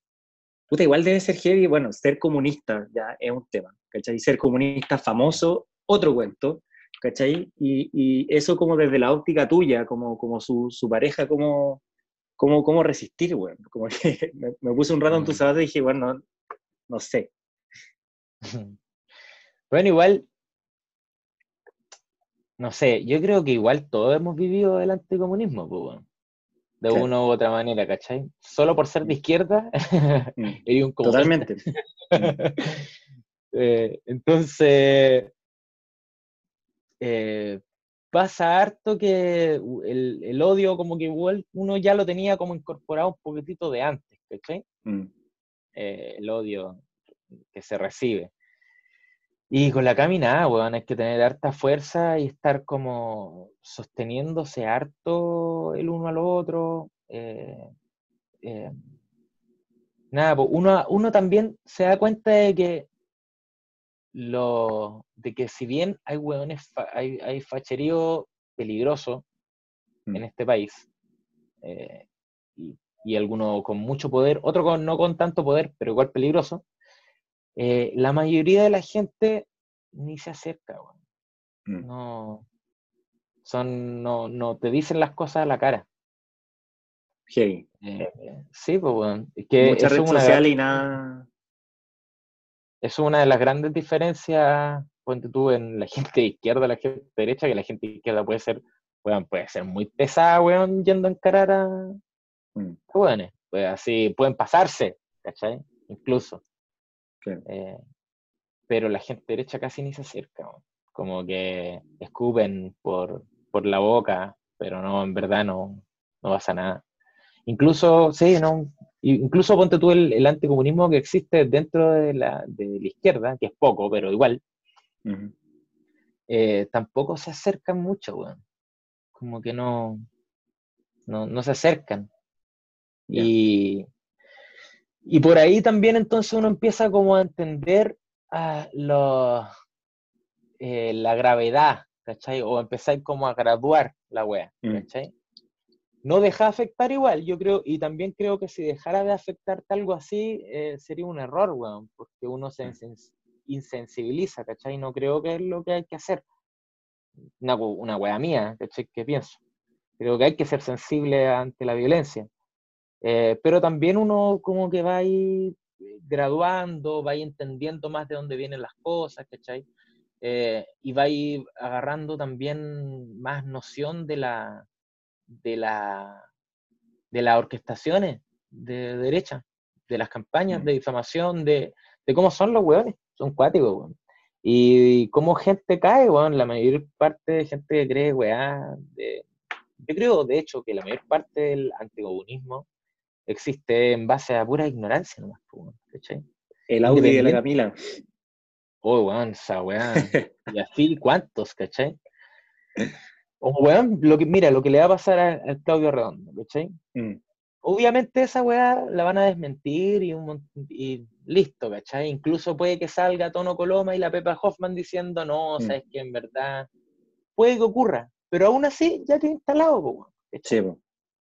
puta, igual debe ser heavy, bueno, ser comunista ya es un tema, ¿cachai? Ser comunista famoso, otro cuento, ¿cachai? Y, eso como desde la óptica tuya, como, como su, pareja, como, como, cómo resistir, bueno, como que <laughs> me, puse un rato en tu mm. zapato y dije, bueno, no, sé. <laughs> Bueno, igual, no sé, yo creo que igual todos hemos vivido el anticomunismo, pues, de una u otra manera, ¿cachai? Solo por ser de mm. izquierda, <laughs> mm. un Totalmente. Eh, entonces, eh, pasa harto que el, odio como que igual uno ya lo tenía como incorporado un poquitito de antes, ¿cachai? Mm. Eh, el odio que se recibe. Y con la caminada, weón, hay que tener harta fuerza y estar como sosteniéndose harto el uno al otro. Eh, nada, pues uno, uno también se da cuenta de que lo, de que si bien hay hueones, hay, hay facherío peligroso en mm. este país, eh, y, y alguno con mucho poder, otro con, no con tanto poder, pero igual peligroso, eh, la mayoría de la gente ni se acerca, mm. No, son, no, no te dicen las cosas a la cara. Sí. Eh, sí, pues bueno. que Mucha red social y nada. Es una de las grandes diferencias, ponte tú, en la <laughs> gente de izquierda, la gente derecha, que la gente de izquierda puede ser, puede ser muy pesada, weón, yendo a encarar a, mm. pues así, pueden pasarse, ¿cachai? Incluso. Eh, pero la gente derecha casi ni se acerca, como que escupen por, por la boca, pero no, en verdad no, no pasa nada. Incluso, sí, no, incluso ponte tú el, anticomunismo que existe dentro de la, de la, izquierda, que es poco, pero igual, eh, tampoco se acercan mucho, weón. Como que no, no, se acercan. Y, y por ahí también entonces uno empieza como a entender a eh, la gravedad, ¿cachai? O empezar como a graduar la wea, mm. ¿cachai? No deja afectar igual, yo creo, y también creo que si dejara de afectarte algo así, eh, sería un error, weón, porque uno se mm. insensibiliza, ¿cachai? No creo que es lo que hay que hacer. Una, una wea mía, ¿cachai? ¿Qué pienso? Creo que hay que ser sensible ante la violencia. Eh, pero también uno como que va a ir graduando, va a ir entendiendo más de dónde vienen las cosas, ¿cachai? Eh, y va a ir agarrando también más noción de la, de, la, de las orquestaciones de derecha, de las campañas de difamación, de, de cómo son los hueones, son cuáticos, weón. Y cómo gente cae, weón, la mayor parte de gente que cree, weá, yo creo, de hecho, que la mayor parte del anticomunismo existe en base a pura ignorancia nomás, weón, El audio de la Camila. Oh, weón, esa weá. <laughs> y así, ¿cuántos, cachai? O, weón, lo que, mira, lo que le va a pasar a, Claudio Redondo, ¿cachai? Mm. Obviamente esa weá la van a desmentir y, un, y listo, ¿cachai? Incluso puede que salga Tono Coloma y la Pepa Hoffman diciendo, no, mm. sabes que en verdad puede que ocurra, pero aún así ya quedó instalado, weón. Sí, pues,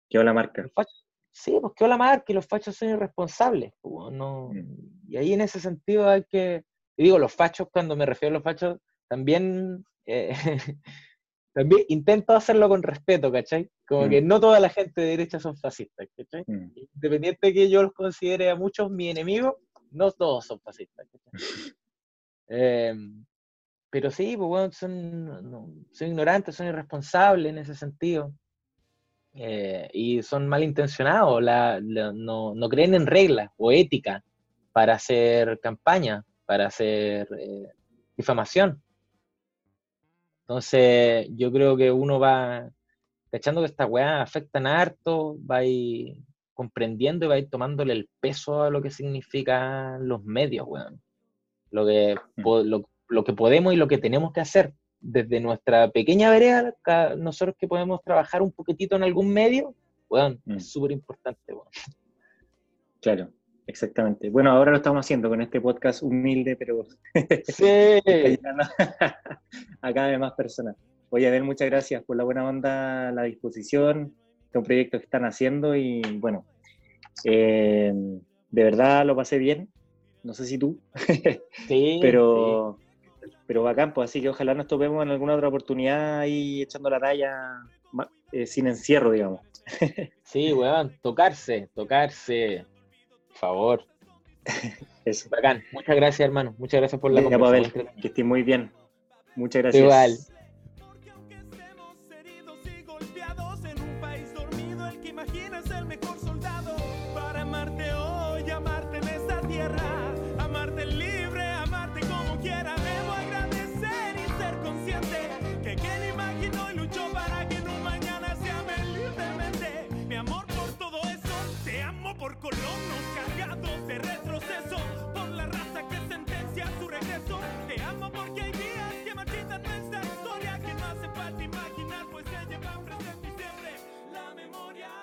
quedó la marca. sí, pues quedó la marca y los fachos son irresponsables, no, mm. y ahí en ese sentido hay que, y digo, los fachos, cuando me refiero a los fachos, también... Eh, <laughs> también intento hacerlo con respeto, ¿cachai? Como que mm. no toda la gente de derecha son fascistas, ¿cachai? Mm. Independiente de que yo los considere a muchos mi enemigo, no todos son fascistas, ¿cachai? <laughs> Em, pero sí, pues bueno, son, son ignorantes, son irresponsables en ese sentido. Eh, y son malintencionados, la, no, no, creen en reglas o ética para hacer campaña, para hacer eh, difamación. Entonces, yo creo que uno va cachando que esta weá afecta en harto, va a ir comprendiendo y va a ir tomándole el peso a lo que significan los medios, weón. Lo que, mm. lo, que podemos y lo que tenemos que hacer desde nuestra pequeña vereda, nosotros que podemos trabajar un poquitito en algún medio, weón, es mm. súper importante, weón. Claro. Exactamente. Bueno, ahora lo estamos haciendo con este podcast humilde, pero <laughs> sí. a cada vez más personas. Oye, a ver, muchas gracias por la buena onda, la disposición, este un proyecto que están haciendo y bueno, eh, de verdad lo pasé bien. No sé si tú, <laughs> sí, pero, pero bacán, pues así que ojalá nos topemos en alguna otra oportunidad ahí echando la talla eh, sin encierro, digamos. <laughs> sí, weón, tocarse, tocarse favor. <laughs> Eso. Bacán. Muchas gracias, hermano. Muchas gracias por la conversación. que estés muy bien. Muchas gracias. Igual. Memoria.